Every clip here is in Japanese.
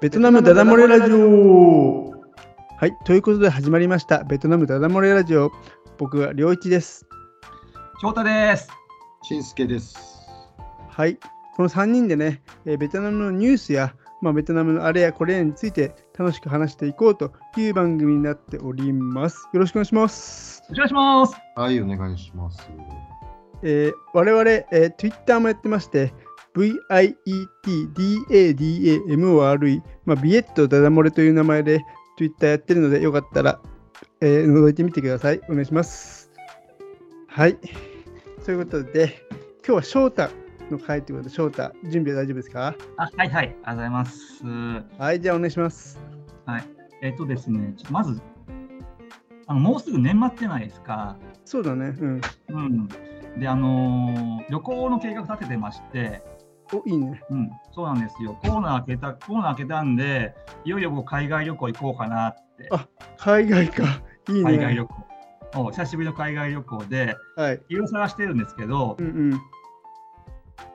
ベトナムダダ漏れラジオはい、ということで始まりました、ベトナムダダ漏れラジオ。僕は良一です。翔太です。しんすけです。はい、この3人でね、えーベトナムのニュースや、まあ、ベトナムのあれやこれやについて楽しく話していこうという番組になっております。よろしくお願いします。お願いします。はい、お願いします。えー我々、えー Twitter もやってまして、VIETDADAMORE、まあ、ビエットダダ漏れという名前で Twitter やってるので、よかったら、えー覗いてみてください。お願いします。はい。ということで、今日は翔太の回ということで、翔太、準備は大丈夫ですか？あ、はいはい、ありがとうございます。はい、じゃあお願いします。えっ、とですね、まず、あのもうすぐ年末じゃないですか。そうだね。うん。うん。で、あのー旅行の計画立ててまして、お、いいね。うん、そうなんですよ。コーナー開けた、コーナー開けたんで、いよいよこう海外旅行行こうかなって。あ海外か。いいね。海外旅行。お久しぶりの海外旅行で、はい。いろいろ探してるんですけどう、ん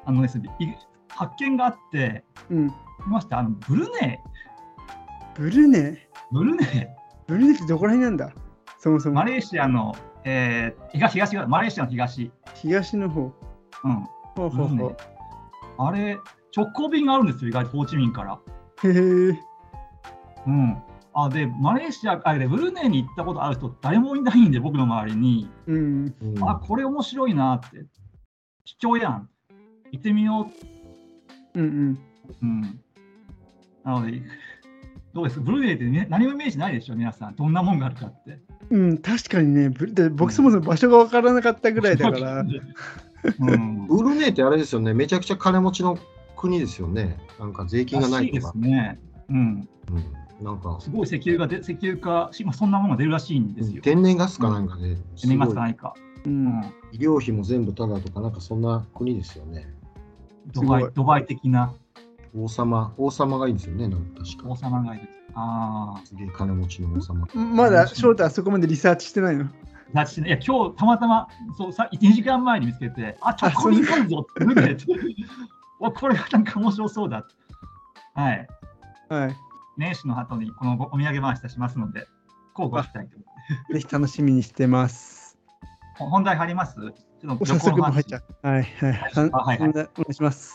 あのですね、い発見があって、うん。ました、あのブルネブルネイ、ブルネイ、ブルネってどこら辺なんだ？そもそもマ。レーシアの、えー、東、東が、マレーシアの東。東の方。うん。ほうほうほう。あれ、直行便があるんですよ、意外とホーチミンから。へえ。うん。あで、マレーシア、あで、ブルネイに行ったことある人、誰もいないんで、僕の周りに、うん。うんあ、これ面白いなって、貴重やん、行ってみようんうん。う。うん。なので、どうですブルネイって、ね、何もイメージないでしょ、皆さん。どんなもんがあるかって。うん、確かにね、僕そもそも場所が分からなかったぐらいだから。うん。ブルネイってあれですよね、めちゃくちゃ金持ちの国ですよね。なんか税金がないとかです。ね。うん。うん、なんかすごい石油がで、石油か、しまあ、そんなものが出るらしいんですよ。天然ガスかなんかで、す年ごい末かないか。う。うんん。医療費も全部タダとか、なんかそんな国ですよね。ドバイドバイ的な王様、王様がいいんですよね、なんか確王か。様がいる。ああ。すげえ金持ちの王様。まだ翔太はそこまでリサーチしてないの？だしね、いや、今日たまたま、そうさ1時間前に見つけて、あ、ちょ、ここに行くんぞって、見てて、おこれはなんか面白そうだ。はい。はい。年始の後にこのお土産回し出しますので、こうご期待と。ぜひ楽しみにしてます。ほ本題入ります？ちょっとお早速もう入っちゃう。はいはい。あはいはいお願いします。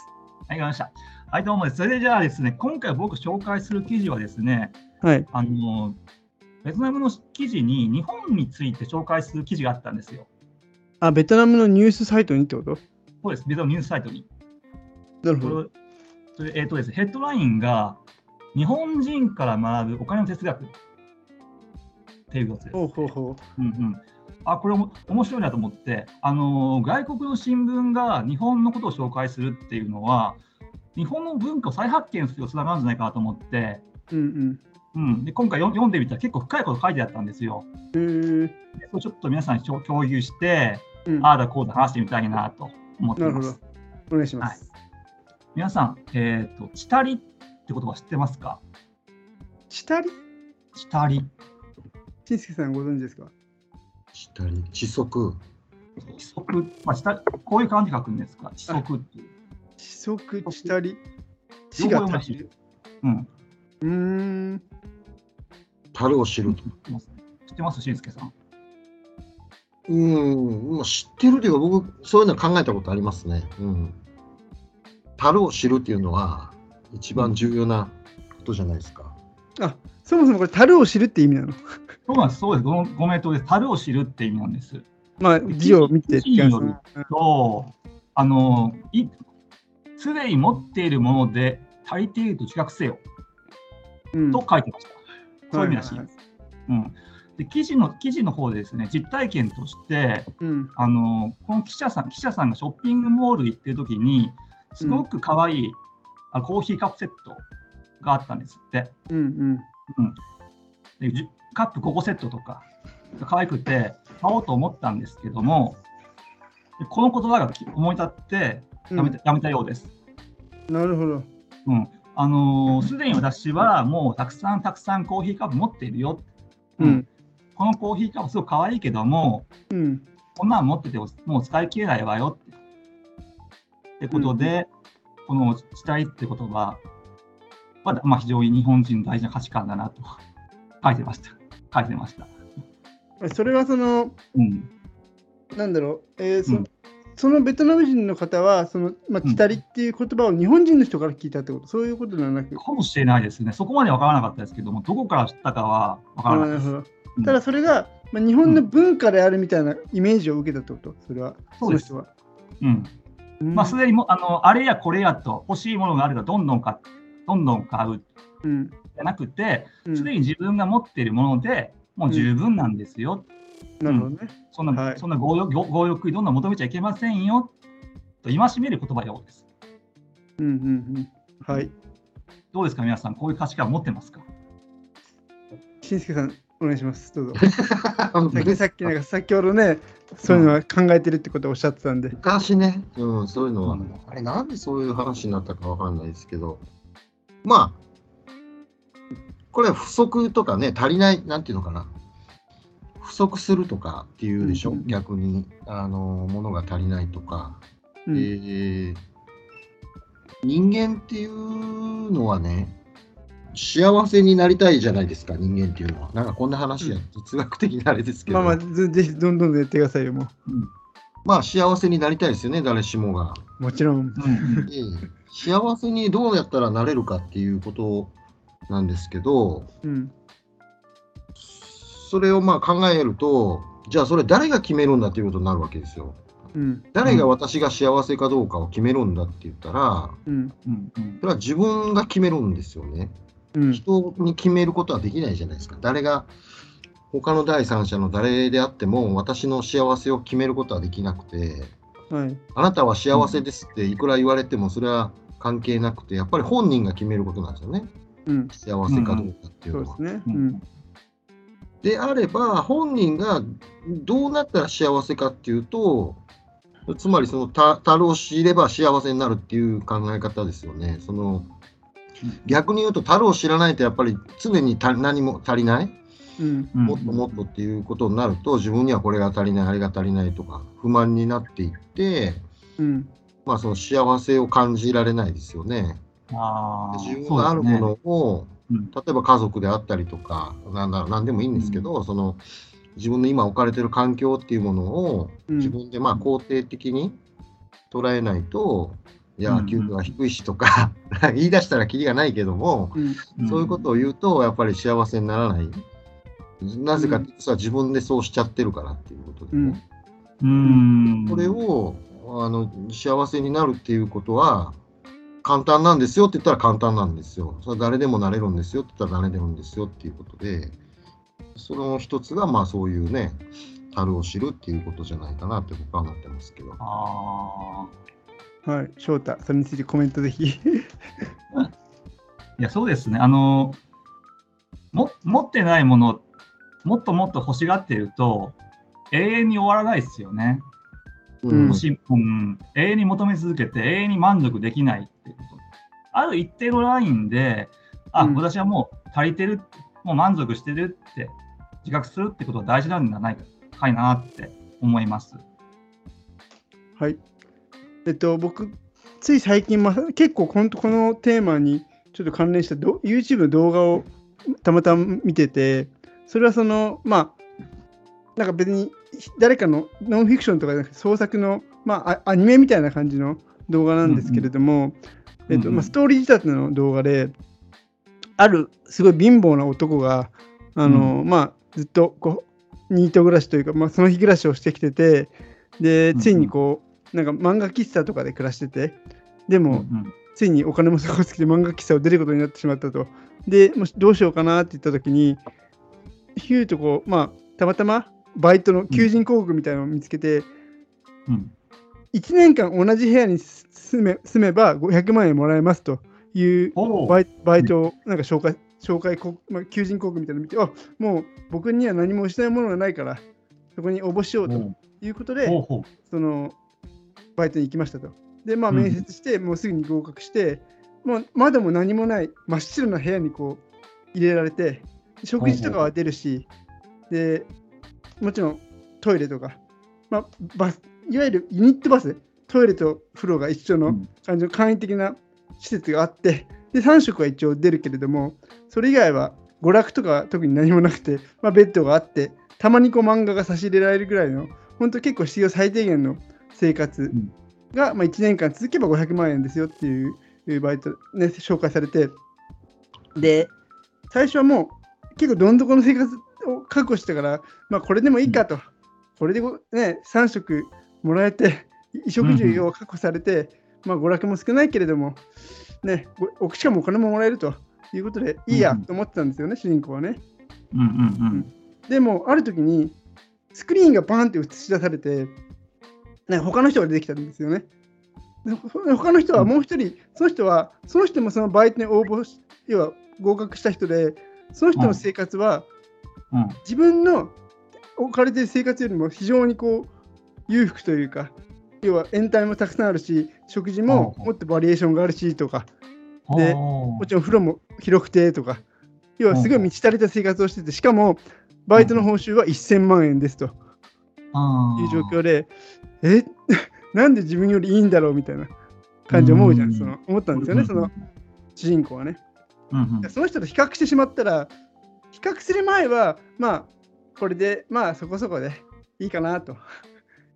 はい、わかりました。はい、どうもです。それでじゃあですね、今回僕紹介する記事はですね、はい。あの、ベトナムの記事に日本について紹介する記事があったんですよ。あ、ベトナムのニュースサイトにってこと？そうです、ベトナムニュースサイトに。なるほど。それえーとですね、ヘッドラインが、日本人から学ぶお金の哲学っていうやつです、ほうほうほうんうん。あ、これも面白いなと思って、あのー外国の新聞が日本のことを紹介するっていうのは、日本の文化を再発見するとつながるんじゃないかなと思って、う。うんうん、で今回読読んでみたら結構深いこと書いてあったんですよ。うん。へえ。でそれちょっと皆さんに共共有して、うん。ああだこうだ話してみたいなと思っていまなるほどす。。お願いします。皆さん、えっ、と、チタリって言葉知ってますか？下りチタリ。しんすけさんご存知ですか？下に地則。地則、まあ、下こういう漢字書くんですか？地則っていう。地則、下り。地両が足る。うん。うーん。樽を知ると。知ってます知ってますしんすけさん？うん、まあ、知ってるというか、僕、そういうの考えたことありますね。うん。樽を知るっていうのは、一番重要なことじゃないですか。あ、そもそもこれ、樽を知るって意味なの？そうなんです、そうです。ごご名答です。樽を知るって意味なんです。まあ、字を見てって感じ記事によと、あの、いすでに持っているもので足りていると自覚せようんと書いてました。そういう意味らしいはです。うん、で記事の記事の方でですね、実体験として、うん。あのこの記者さん記者さんがショッピングモール行ってる時に、すごく可愛い、あコーヒーカップセットがあったんですって。うんうん。でじゅカップ5個セットとか、可愛くて買おうと思ったんですけども、でこの言葉がき思い立ってやめた,、やめたようです。なるほど。うんあのーすでに私はもうたくさんたくさんコーヒーカップ持っているよ。うん。このコーヒーカップすごく可愛いけども、うん。こんなん持っててももう使い切れないわよって。ってことで、この「したい」って言葉は、まあ、非常に日本人の大事な価値観だなと書いてました。書いてました。それはその、うん。なんだろう、えーそうんそのベトナム人の方は、その、まあ、うん。キタリっていう言葉を日本人の人から聞いたってこと、そういうことではなく、かもしれないですね。そこまで分からなかったですけども、どこから知ったかは分からなかったです。ただそれが、まあ、日本の文化であるみたいなイメージを受けたってこと、それは、そうです。うん。うん。まあ、すでにもあのあれやこれやと欲しいものがあるからどんどん買どんどん買う。うん。じゃなくて、うん。すでに自分が持っているものでもう十分なんですよ。なるほどね。そんな、はいそんな強欲強強欲にどんどん求めちゃいけませんよと戒める言葉ようです。うんうんうん。はい。どうですか、皆さん、こういう価値観を持ってますか？しんすけさん、お願いします。どうぞ。さっきなんか先ほどね、そういうのは考えてるってことをおっしゃってたんで。昔ね、うん、そういうのは、うんあれなんでそういう話になったかわかんないですけど、まあ、これは不足とかね、足りない、なんていうのかな、不足するとかっていうでしょ、うんうんうん逆に、あの、ものが足りないとか、うんえー人間っていうのはね、幸せになりたいじゃないですか、人間っていうのは。なんかこんな話や、哲学的なあれですけど、まあまあ、ぜぜひどんどんやってくださいよ、もまあ幸せになりたいですよね、誰しもが。う。もちろん。幸せにどうやったらなれるかっていうことなんですけど、うん。それをまあ考えると、じゃあそれ誰が決めるんだっていうことになるわけですよ。うん。誰が私が幸せかどうかを決めるんだって言ったら、うん。それは自分が決めるんですよね。うん。人に決めることはできないじゃないですか。誰が、他の第三者の誰であっても、私の幸せを決めることはできなくて、はい。あなたは幸せですっていくら言われても、それは関係なくて、やっぱり本人が決めることなんですよね。うん。幸せかどうかっていうのは。そうですね。ううんん。であれば、本人がどうなったら幸せかっていうと、つまりそのた樽を知れば幸せになるっていう考え方ですよね。その逆に言うと、樽を知らないとやっぱり常にた何も足りない、うん。うんもっともっとっていうことになると、自分にはこれが足りない、あれが足りないとか、不満になっていって、うん。まあ、その幸せを感じられないですよね。あー自分があるものを、うん。例えば家族であったりとか、なんだろう、なんでもいいんですけど、その自分の今置かれてる環境っていうものをうん。自分でまあ肯定的に捉えないと、いやうん、給料が低いしとか、言い出したらきりがないけども、うん。そういうことを言うと、やっぱり幸せにならない。なぜかってさ、自分でそうしちゃってるからっていうことでね。うん。これをあの幸せになるっていうことは簡単なんですよって言ったら簡単なんですよ。それは誰でもなれるんですよって言ったらなれるんですよっていうことで、その一つがまあそういうね、樽を知るっていうことじゃないかなって僕は思ってますけど。あはい。翔太、それについてコメントぜひ。ー いや、そうですね。あの、も持ってないもの、もっともっと欲しがっていると、永遠に終わらないですよね。うん欲しいうん、永遠に求め続けて、永遠に満足できない。ある一定のラインで、あ、うん私はもう足りてる、もう満足してるって自覚するってことが大事なんじゃないかいなって思います。はい。えっと、僕、つい最近、ま、結構このこのテーマにちょっと関連したど YouTube の動画をたまたま見てて、それはその、まあ、なんか別に誰かのノンフィクションとかじゃなくて創作の、まあ、あアニメみたいな感じの動画なんですけれども、えっとうんうんまあ、ストーリー仕立ての動画で、あるすごい貧乏な男が、あのまあ、ずっとこうニート暮らしというか、まあ、その日暮らしをしてきてて、で、ついにこう、なんか漫画喫茶とかで暮らしてて、でも、うんついにお金もすごい好きで 漫画喫茶を出ることになってしまったと。で、もしどうしようかなって言った時に、ヒューとこう、まあ、たまたまバイトの求人広告みたいなのを見つけて、うん1年間同じ部屋に住め住めば500万円もらえますというバイバイトをなんか紹介、紹介こ、まあ、求人広告みたいなの見て、あもう僕には何も失うものがないから、そこに応募しようということで、そのバイトに行きましたと。で、まあ、うん。面接して、もうすぐに合格して、もう窓も何もない真っ白な部屋にこう入れられて、食事とかは出るし、で、もちろんトイレとか、まあ、バスいわゆるユニットバス、トイレと風呂が一緒のうん。感じの簡易的な施設があって、で、3食は一応出るけれども、それ以外は娯楽とか特に何もなくて、まあ、ベッドがあって、たまにこう漫画が差し入れられるぐらいの、本当結構必要最低限の生活ん。が、まあ、1年間続けば500万円ですよっていうバイト、ね、紹介されて、で、最初はもう結構どん底の生活を確保してたから、まあ、これでもいいかと、これでごね、3食もらえて、衣食住を確保されて、まあ、娯楽も少ないけれども、ね、ごしかもお金ももらえるということで、いいやうんと思ってたんですよね、主人公はね。うんうんでも、ある時に、スクリーンがバーンって映し出されて、ね、他の人が出てきたんですよね。他の人はもう一人、その人は、その人もそのバイトに応募し、要は合格した人で、その人の生活は、うん。うん自分の置かれている生活よりも非常にこう裕福というか、要は延滞もたくさんあるし、食事もうんもっとバリエーションがあるしとか、でもちろん風呂も広くてとか、要はすごい満ち足りた生活をしてて、しかもバイトの報酬は1000万円ですと。いう状況で、え？なんで自分よりいいんだろうみたいな感じで思うじゃん。その思ったんですよね、その主人公はね。うんうん。その人と比較してしまったら、比較する前は、まあ、これで、まあ、そこそこでいいかなと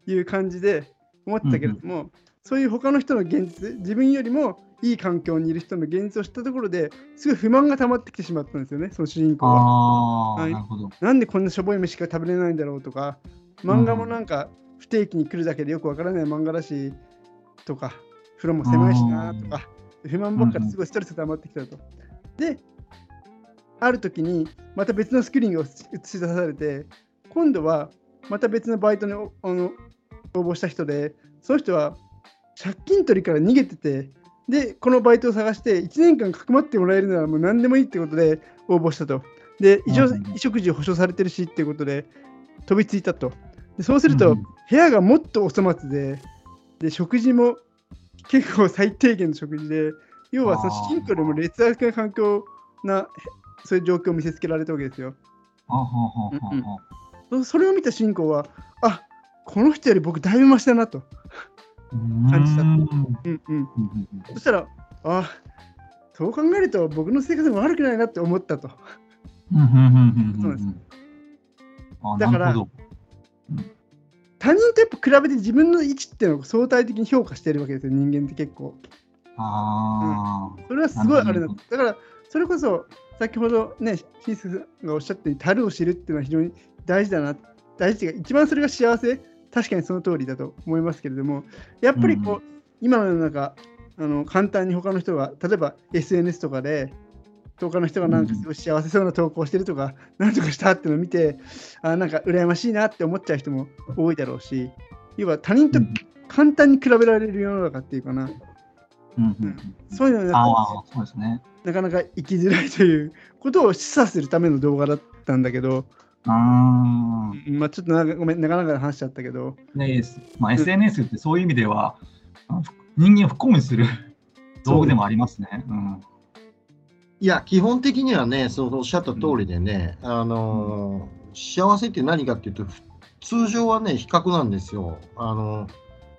いう感じで思ってたけれども、そういう他の人の現実、自分よりもいい環境にいる人の現実を知ったところですごい不満が溜まってきてしまったんですよね、その主人公は。はいな。なんでこんなしょぼい飯しか食べれないんだろうとか、漫画もなんか不定期に来るだけでよくわからない漫画だし、とか、風呂も狭いしなとか、不満ばっかりすごいストレスが溜まってきたと。で、ある時にまた別のスクリーンが映し出されて、今度はまた別のバイトにおあの応募した人で、その人は借金取りから逃げてて、で、このバイトを探して1年間かくまってもらえるならもう何でもいいってことで応募したと。で、衣食住保証されてるしっていうことで飛びついたと。でそうすると、うん部屋がもっとお粗末で、で、食事も結構最低限の食事で、要はそのあー主人公よりも劣悪な環境な、そういう状況を見せつけられたわけですよ。はあはあはあはあはあそそれを見た主人公は、あこの人より僕だいぶマシだなと。感じた。うんうん。うん、うんうん。そしたら、あそう考えると僕の生活も悪くないなって思ったと。だからなるほど。他人とやっぱ比べて自分の位置っていうのを相対的に評価してるわけですよ、人間って結構。ああ、それはすごいあれだ。だから、それこそ先ほどね、シースがおっしゃったように、樽を知るっていうのは非常に大事だな、大事っていうか、一番それが幸せ、確かにその通りだと思いますけれども、やっぱりこう、う今の世の中、あの簡単に他の人が、例えば SNS とかで、他の人がなんかすごい幸せそうな投稿してるとか、なんとかしたっていうのを見て、あなんか羨ましいなって思っちゃう人も多いだろうし、要は他人と簡単に比べられる世の中っていうかな、うんうんうん。そういうのがああ、そうですね。なかなか生きづらいということを示唆するための動画だったんだけど、ああ、まあ、ちょっとなごめん、なかなか話しちゃったけど、ねまあ、SNS ってそういう意味では、あの人間を不幸にする道具でもありますね。うん。いや、基本的にはね、そのおっしゃった通りでね、あのー幸せって何かっていうと、ふ通常はね、比較なんですよ。あの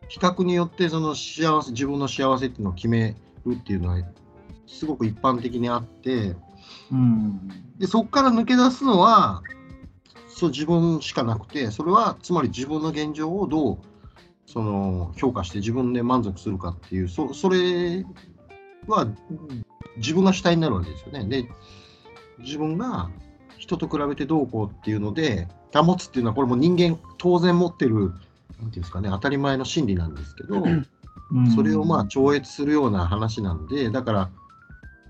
比較によってその幸せ、自分の幸せっていうのを決めるっていうのは、すごく一般的にあって、うんでそこから抜け出すのはそう自分しかなくてそれはつまり自分の現状をどうその評価して自分で満足するかっていうそそれは自分が主体になるわけですよね。で自分が人と比べてどうこうっていうので保つっていうのはこれも人間当然持ってるなんていうんですかね当たり前の心理なんですけど。うん。それをまあ超越するような話なんで、だから、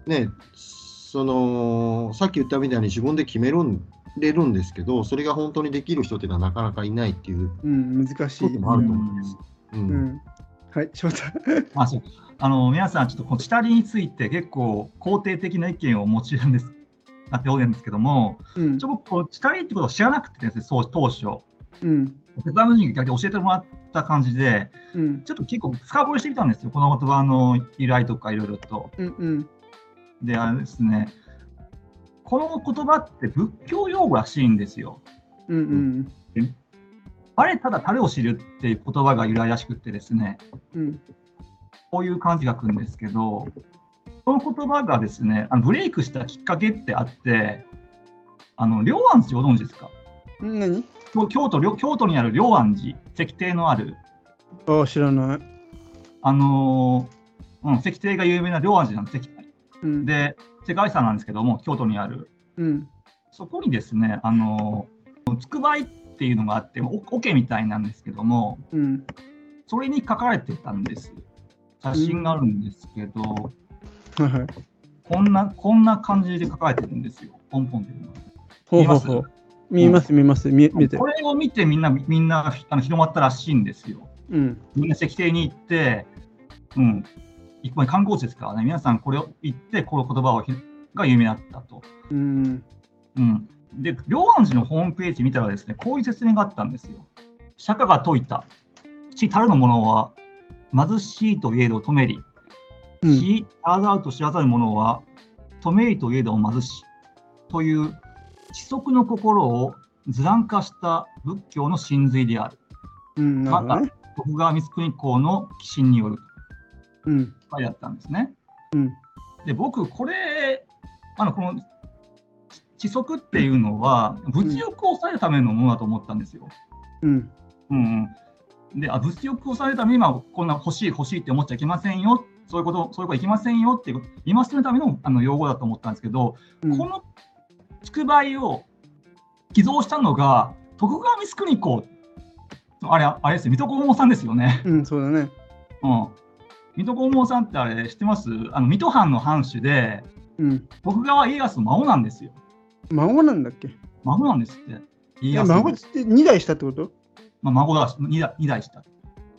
ね、そのさっき言ったみたいに自分で決めるんれるんですけど、それが本当にできる人っていうのはなかなかいないっていううん、難しい。こともあると思うんです。ううん。ん、はい、翔太。あそう。あの皆さん、ちょっとこの下りについて結構肯定的な意見をお持ちなんです。なっておるんですけども、うん。ちょ、僕、こう下りってことを知らなくてですね、そう当初、うん、ベトナム人に逆に教えてもらった感じで、うん、ちょっと結構深掘りしてみたんですよ、この言葉の由来とかいろいろと。うん、うん、で、あれですね、この言葉って仏教用語らしいんですよ。うん、あれ、ただ樽を知るっていう言葉が由来らしくってですね、うん、こういう漢字が書くんですけど、その言葉がですね、あのブレイクしたきっかけってあって、あの両安寺ご存知ですか？ん何？京京都両京都にある両安寺、石庭のある、ああ、知らない。あのーうん、石庭が有名な両安寺なんです。石うん。で、世界遺産なんですけども、京都にある。うん。そこにですね、あのーつくばいっていうのがあって、お桶みたいなんですけども、うん。それに書かれてたんです。写真があるんですけど、はいはい。こんな、こんな感じで書かれてるんですよ。ポンポンっていうのが。ほうほうほう。見えます、見えます、見てるこ。れを見てみんな、みんなあの広まったらしいんですよ。うん。みんな石庭に行って、うん、一般に観光地ですからね、皆さんこれを言って、この言葉をひが有名だったと。うん。うん、で、両安寺のホームページ見たらですね、こういう説明があったんですよ。釈迦が説いた、死たるの者は貧しいといえど止めり、うん。死あざうと知らざる者は止めりといえど貧しという知足の心を図覧化した仏教の真髄である。うん。なるほどね。徳川光圀公の寄進によるうん。書いてあったんですね。うん。で、僕、これ、あのこの知足っていうのは、物欲を抑えるためのものだと思ったんですよ。うん。うんうん、であ、物欲を抑えるために今、こんな欲しい、欲しいって思っちゃいけませんよ、そういうこと、そういうこといけませんよっていう、今するためのあの用語だと思ったんですけど、うんこのつくばいを寄贈したのが、徳川光圀公、あれ、あれですよ、水戸黄門さんですよね。うん、そうだね。うん。水戸黄門さんってあれ、知ってます？あの水戸藩の藩主で、うん。徳川家康の孫なんですよ。孫なんだっけ？孫なんですって。家え、康の孫って2代したってこと？まあ、孫だし、2代二代した。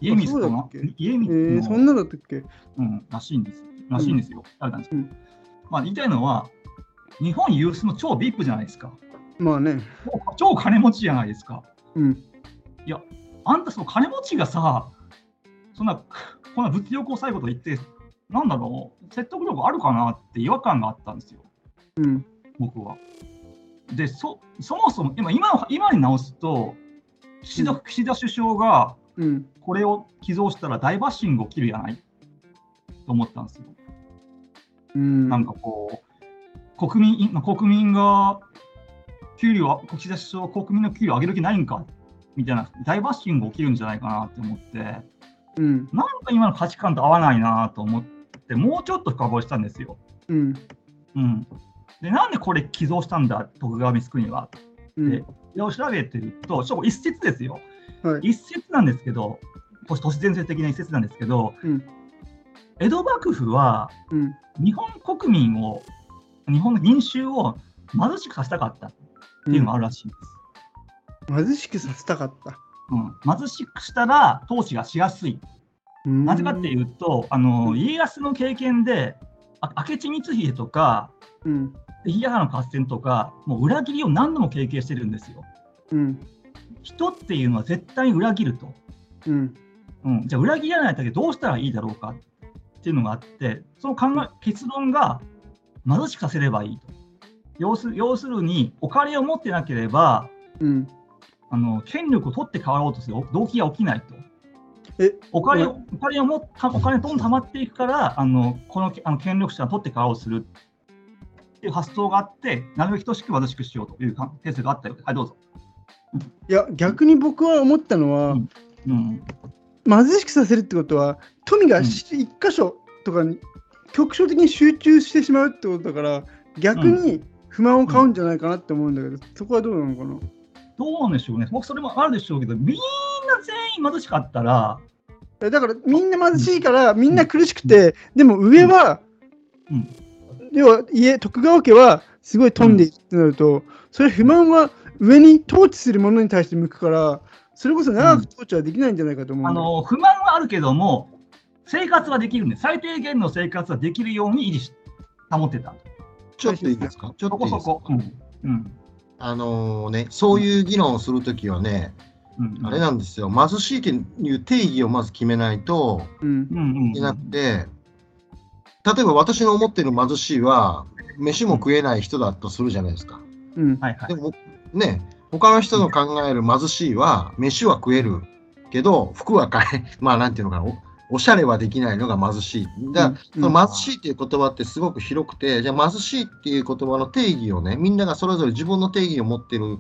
家光との家え光の、ー、そんなだったっけ？うん、らしいんです。らしいんですよ。あれなんですけどうんまあ、言いたいのは、日本有数の超 VIP じゃないですか。まあね。超超金持ちじゃないですか。うん。あんたその金持ちがさ、そんな、こんな物欲を抑えること言って、なんだろう、説得力あるかなって違和感があったんですよ、うん。僕は。で、そそもそも今今の今に直すと岸田、うん岸田首相がうん。これを寄贈したら大バッシング起きるやない？と思ったんですよ。うん。なんかこう、国民まあ国民が給料は、岸田首相は国民の給料上げる気ないんかみたいな大バッシング起きるんじゃないかなって思って、うん。なんか今の価値観と合わないなと思って、もうちょっと深掘りしたんですよ。うん。うん、で、なんでこれ寄贈したんだ、徳川光圀は。うん。で、調べてると、ちょっと一説ですよ。はい。一説なんですけど、都都市伝説的な一説なんですけど、うん江戸幕府はうん。日本国民を、日本の民衆を貧しくさせたかったっていうのがあるらしいんです。貧しくさせたかった。うん貧しくしたら統治がしやすい。うんなぜかっていうと、あの家康の経験で、あ明智光秀とか、うん。関ヶ原の合戦とか、もう裏切りを何度も経験してるんですよ。うん。人っていうのは絶対に裏切ると。うん。うん、じゃあ裏切らないだけどうしたらいいだろうかっていうのがあって、その考え結論が貧しくさせればいいと。要す要するに、お金を持ってなければ、うん。あの権力を取って変わろうとする動機が起きないと。え、お金お金をもったお金どんどん溜まっていくから、あのこのあの権力者を取って変わろうとするっていう発想があって、なるべく等しく貧しくしようという定説があったようです。はい、どうぞ。いや、逆に僕は思ったのは、うんうん、貧しくさせるってことは、富がし一箇所とかに局所的に集中してしまうってことだから、逆に不満を買うんじゃないかなって思うんだけど、そこはどうなのかな？どうなんでしょうね。僕、それもあるでしょうけど、みんな全員貧しかったら、えだからみんな貧しいからみんな苦しくて、でも上は、うん。要は家徳川家はすごい飛んでいるってなると、それ不満は上に統治するものに対して向くからそれこそ長く統治はできないんじゃないかと思うんだよ、あの不満はあるけども、生活はできるんで、最低限の生活はできるように維持し保ってた。ちょっといいですか？ちょっそといいですか？こそこ。うん。うん。あのね、そういう議論をするときはね、うん。あれなんですよ、貧しいっていう定義をまず決めないとうん。うんうんいけなくて、例えば私の思ってる貧しいは、飯も食えない人だとするじゃないですか。うん。はいはい。でもね、他の人の考える貧しいは、飯は食えるけど、服は買え、まあなんていうのかな、おおしゃれはできないのが貧しい。だからうんその貧しいっていう言葉ってすごく広くて、じゃあ貧しいっていう言葉の定義をね、みんながそれぞれ自分の定義を持ってる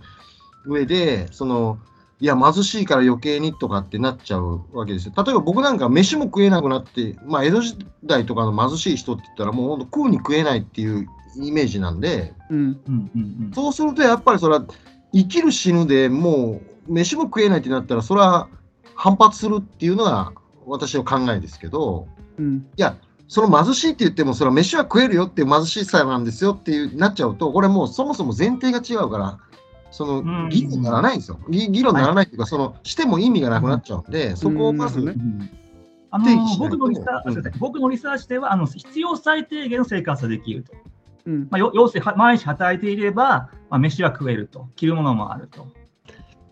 上で、その、いや、貧しいから余計にとかってなっちゃうわけですよ。例えば僕なんか飯も食えなくなって、まあ江戸時代とかの貧しい人って言ったらもう本当食うに食えないっていうイメージなんで、うんうんうんうんそうするとやっぱりそれは生きる死ぬでもう飯も食えないってなったらそれは反発するっていうのが私の考えですけど、うん。いや、その貧しいって言っても、それは飯は食えるよっていう貧しさなんですよっていうなっちゃうと、これもうそもそも前提が違うから、そうんの議論にならないんですよ。議議論にならないっていうか、そのしても意味がなくなっちゃうんで、そこをまず、うん。うん。あの僕のリサーうん。僕のリサーチではあの必要最低限の生活ができると。うん。まあ、よ要するには毎日働いていれば、まあ、飯は食えると、着るものもあると。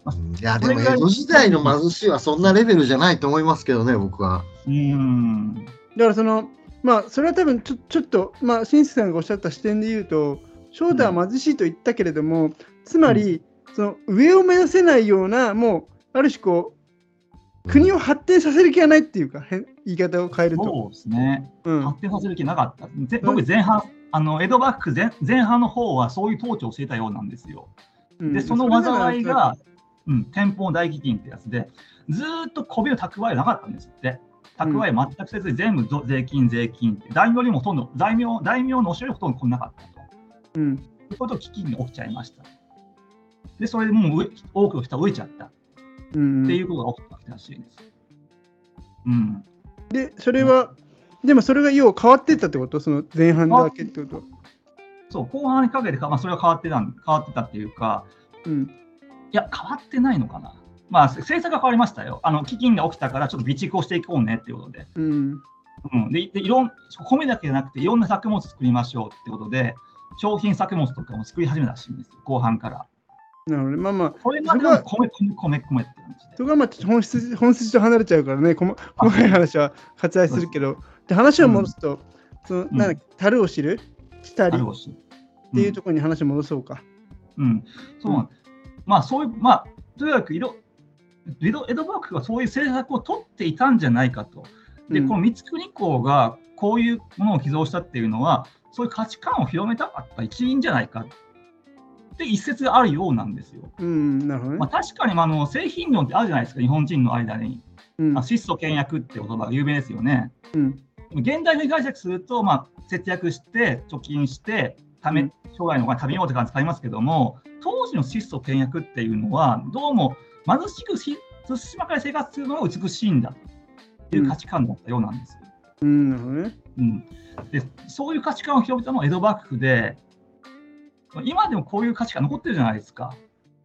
うんいや、でも江戸時代の貧しいはそんなレベルじゃないと思いますけどね、僕は。うーん。だからそのまあそれは多分ちょちょっとまあ新助さんがおっしゃった視点で言うと翔太は貧しいと言ったけれども、つまりその上を目指せないようなもうある種こう国を発展させる気がないっていうか変言い方を変えると。そうですね。うん発展させる気なかった。ぜ特に前半、あの江戸幕府前前半の方はそういう統治をしていたようなんですよ。うんで、その災いが、うん、天保大飢饉ってやつで、ずーっと米の蓄えなかったんですって。蓄え全くせずに全部ぞ税金、税金って、大名にもほとんど、大名大名のお城にほとんど来なかったと。うんいうこと危機が起きちゃいました。で、それでもう多くの人は飢えちゃったっうんていうことが起きたらしいです。うん。でそれは、でもそれが要は変わってったってこと？その前半だけってことは。そう、後半にかけてか、まあ、それは変わってたん変わってたっていうか、うんいや、変わってないのかな。まあ、政策が変わりましたよ。あの、飢饉が起きたから、ちょっと備蓄をしていこうねっていうことで。うん。うん、ででいろん米だけじゃなくていろんな作物作りましょうってことで商品作物とかも作り始めたらしいんですよ。後半から。なるほどね。まあまあこれまでは米米米米って感じで。そこはまあ本質本質と離れちゃうからね、細細かい話は割愛するけど、で話を戻すと、そのなん樽を知る、したりっある。おしていうところに話を戻そうか。うん、うん。そうなんまあそういうまあとにかく江戸幕府はそういう政策を取っていたんじゃないかとで、うんこの光圀公がこういうものを寄贈したっていうのはそういう価値観を広めたかった一因じゃないかって一説があるようなんですよ。うん、なるほどねまあ、。確かに、まあ、あの製品論ってあるじゃないですか、日本人の間に。うんあ質素倹約って言葉が有名ですよね。うん現代で解釈すると、まあ、節約して、貯金して、ためうん。将来のお金食べようって感じ使いますけども、当時の質素倹約っていうのは、どうも貧しくし寿司ばかり生活するのが美しいんだという価値観だったようなんですよ。うん、でそういう価値観を広めたのは江戸幕府で、今でもこういう価値観残ってるじゃないですか、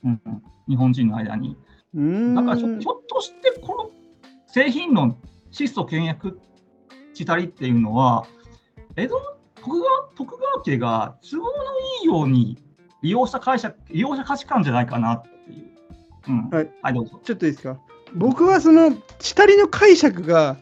うん。うん、日本人の間に。うん。だからちょひょっとしてこの製品の質素倹約したりっていうのは、江戸徳川徳川家が都合のいいように利用した解釈、利用した価値観じゃないかなっていう。うん、はい、はい、どうぞ。ちょっといいですか？僕はその、下りの解釈が、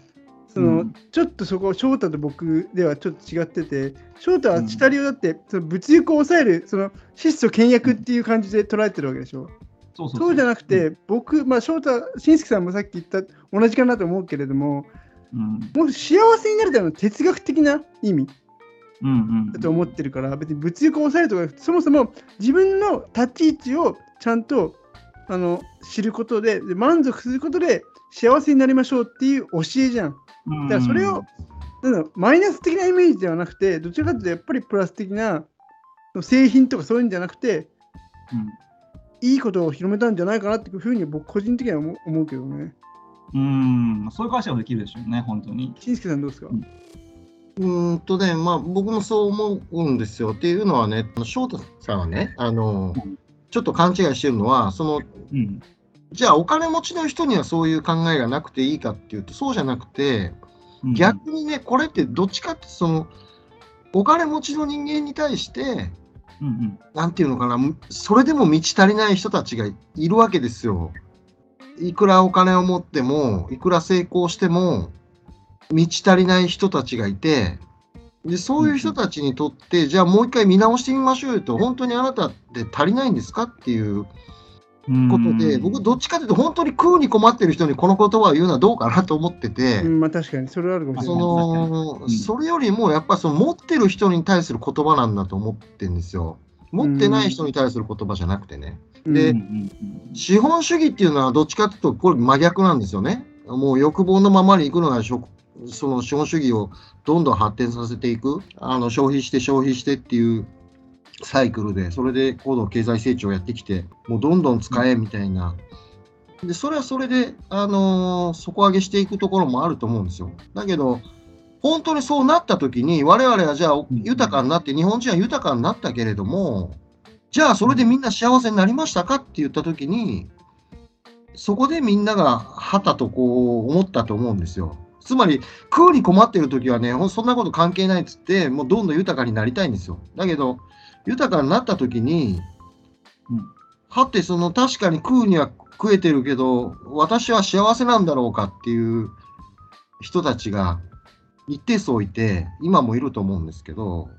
その、うんちょっとそこ、翔太と僕ではちょっと違ってて、翔太は下りをだって、その物欲を抑える、その質素倹約っていう感じで捉えてるわけでしょ？そうそうそうじゃなくて、僕、まあ、翔太、新介さんもさっき言った同じかなと思うけれども、うんもう幸せになるための哲学的な意味うんうんだと思ってるから、別に物欲を抑えるとかそもそも自分の立ち位置をちゃんとあの知ることでで、満足することで幸せになりましょうっていう教えじゃん。うんだからそれを、なんマイナス的なイメージではなくて、どちらかというとやっぱりプラス的な製品とかそういうんじゃなくて、いいことを広めたんじゃないかなっていうふうに僕個人的には思うけどね。うん、うんそういう解釈もできるでしょうね、本当に。しんすけさんどうですか、うんうーんとね、まあ、僕もそう思うんですよ。っていうのはね、翔太さんはね、あのうんちょっと勘違いしてるのは、そのうんじゃあお金持ちの人にはそういう考えがなくていいかっていうと、そうじゃなくて、うん逆にね、これってどっちかって、そのお金持ちの人間に対して、うんうんなんていうのかな、それでも満ち足りない人たちがいるわけですよ。いくらお金を持っても、いくら成功しても、満ち足りない人たちがいて、でそういう人たちにとって、じゃあもう一回見直してみましょうよと、本当にあなたって足りないんですかっていうことで、僕、どっちかというと、本当に食うに困ってる人にこの言葉を言うのはどうかなと思ってて、うん、まあ確かにそれはあるかもしれそない。のうんそれよりも、やっぱりその持ってる人に対する言葉なんだと思ってるんですよ。持ってない人に対する言葉じゃなくてね。でうんうんうん資本主義っていうのはどっちかというと、これ真逆なんですよね。もう欲望のままに行くのが食その資本主義をどんどん発展させていく、あの消費して消費してっていうサイクルで、それで高度経済成長をやってきて、もうどんどん使えみたいな。で、それはそれで、あのー底上げしていくところもあると思うんですよ。だけど、本当にそうなった時に、我々はじゃあ豊かになって、日本人は豊かになったけれども、じゃあそれでみんな幸せになりましたかって言った時に、そこでみんながはたとこう思ったと思うんですよ。つまり、食うに困ってる時はね、そんなこと関係ないっつって、もうどんどん豊かになりたいんですよ。だけど、豊かになった時に、うん。はてその確かに食うには食えてるけど、私は幸せなんだろうかっていう人たちが一定数いて、今もいると思うんですけど、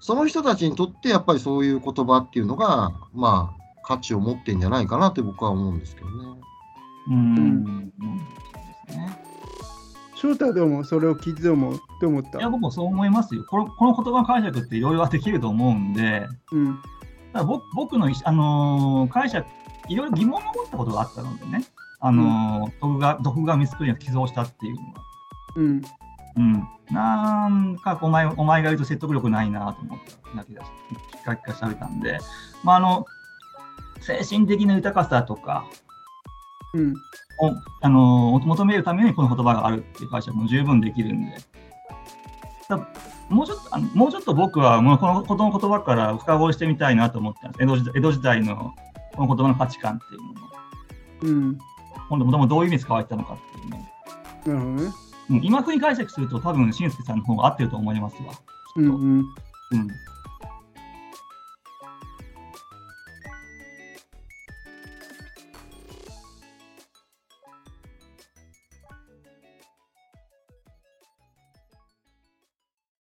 その人たちにとってやっぱりそういう言葉っていうのが、まあ、価値を持ってんじゃないかなって僕は思うんですけどね。うん。うん。うん。そうですね翔太はどうもそれを聞いてどうもどう思った？いや、僕もそう思いますよ。このこの言葉の解釈っていろいろはできると思うんで、うん。ただ僕僕の、あのー解釈、いろいろ疑問を持ったことがあったのでね、あのー徳川徳川光圀が寄贈したっていうのは。うん。うん、なんかお前お前が言うと説得力ないなと思っただけだし、きっかけがしゃべたんで、まあ、あの精神的な豊かさとかうん。をあの求めるためにこの言葉があるっていう解釈も十分できるんで、だもうちょっとあのもうちょっと僕はもうこのこの言葉から深掘りしてみたいなと思ったんです江戸時代江戸時代のこの言葉の価値観っていうものを、うん。今度もともとどういう意味で使われてたのかっていうのをなるほどね。うん今風に解釈すると多分、しんすけさんの方が合ってると思いますわ。うんうん。うん